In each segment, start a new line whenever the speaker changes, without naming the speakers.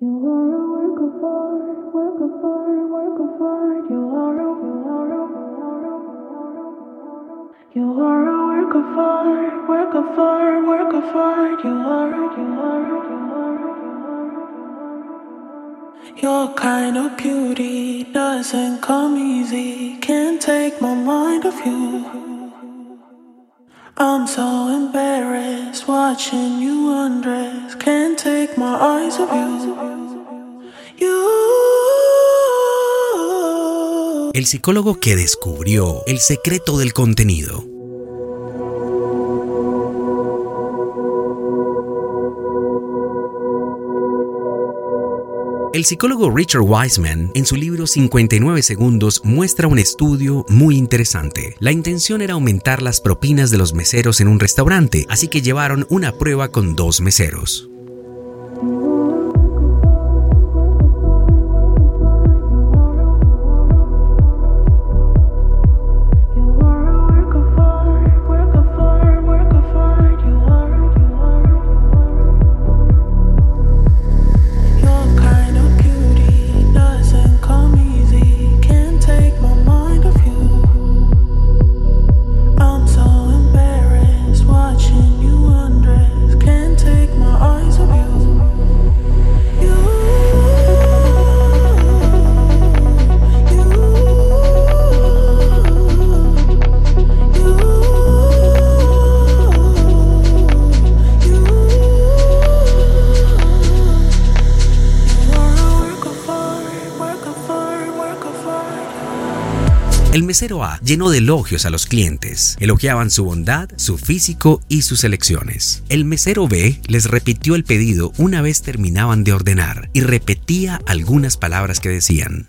You are a work of art, work of art, work of art. You are a, you are you are a work of art, work of art, work of art. You are you are you are. Your kind of beauty doesn't come easy. Can't take my mind off you.
El psicólogo que descubrió el secreto del contenido. El psicólogo Richard Wiseman, en su libro 59 segundos, muestra un estudio muy interesante. La intención era aumentar las propinas de los meseros en un restaurante, así que llevaron una prueba con dos meseros. El mesero A llenó de elogios a los clientes. Elogiaban su bondad, su físico y sus elecciones. El mesero B les repitió el pedido una vez terminaban de ordenar y repetía algunas palabras que decían.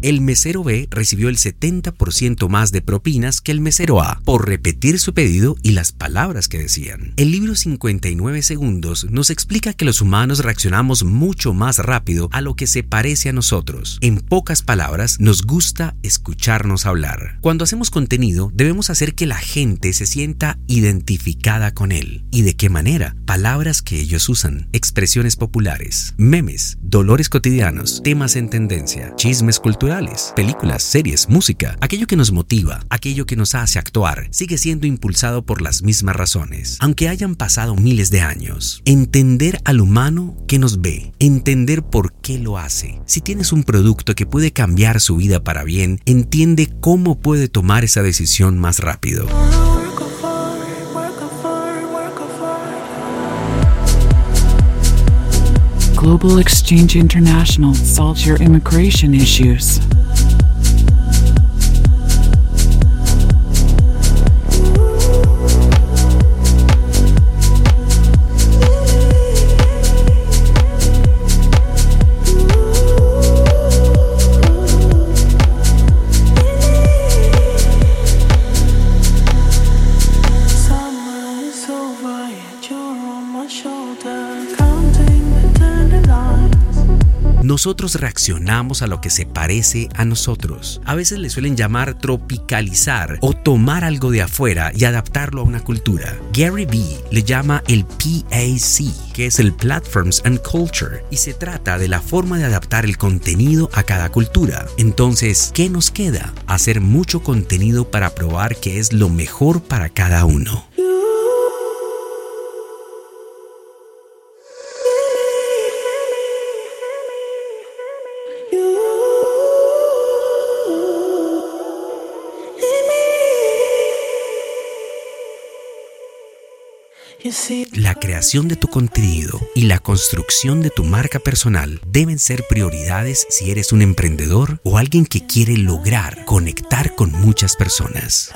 El mesero B recibió el 70% más de propinas que el mesero A por repetir su pedido y las palabras que decían. El libro 59 segundos nos explica que los humanos reaccionamos mucho más rápido a lo que se parece a nosotros. En pocas palabras, nos gusta escucharnos hablar. Cuando hacemos contenido, debemos hacer que la gente se sienta identificada con él. ¿Y de qué manera? Palabras que ellos usan, expresiones populares, memes, dolores cotidianos, temas en tendencia, chismes culturales, películas, series, música, aquello que nos motiva, aquello que nos hace actuar, sigue siendo impulsado por las mismas razones, aunque hayan pasado miles de años. Entender al humano que nos ve, entender por qué lo hace. Si tienes un producto que puede cambiar su vida para bien, entiende cómo puede tomar esa decisión más rápido.
Global Exchange International solves your immigration issues.
Nosotros reaccionamos a lo que se parece a nosotros. A veces le suelen llamar tropicalizar o tomar algo de afuera y adaptarlo a una cultura. Gary Vee le llama el PAC, que es el Platforms and Culture, y se trata de la forma de adaptar el contenido a cada cultura. Entonces, ¿qué nos queda? Hacer mucho contenido para probar que es lo mejor para cada uno. La creación de tu contenido y la construcción de tu marca personal deben ser prioridades si eres un emprendedor o alguien que quiere lograr conectar con muchas personas.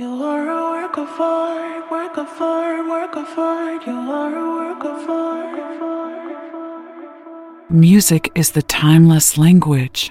You are a work of art. Work of art, work of art. You are a work of art.
Music is the timeless language.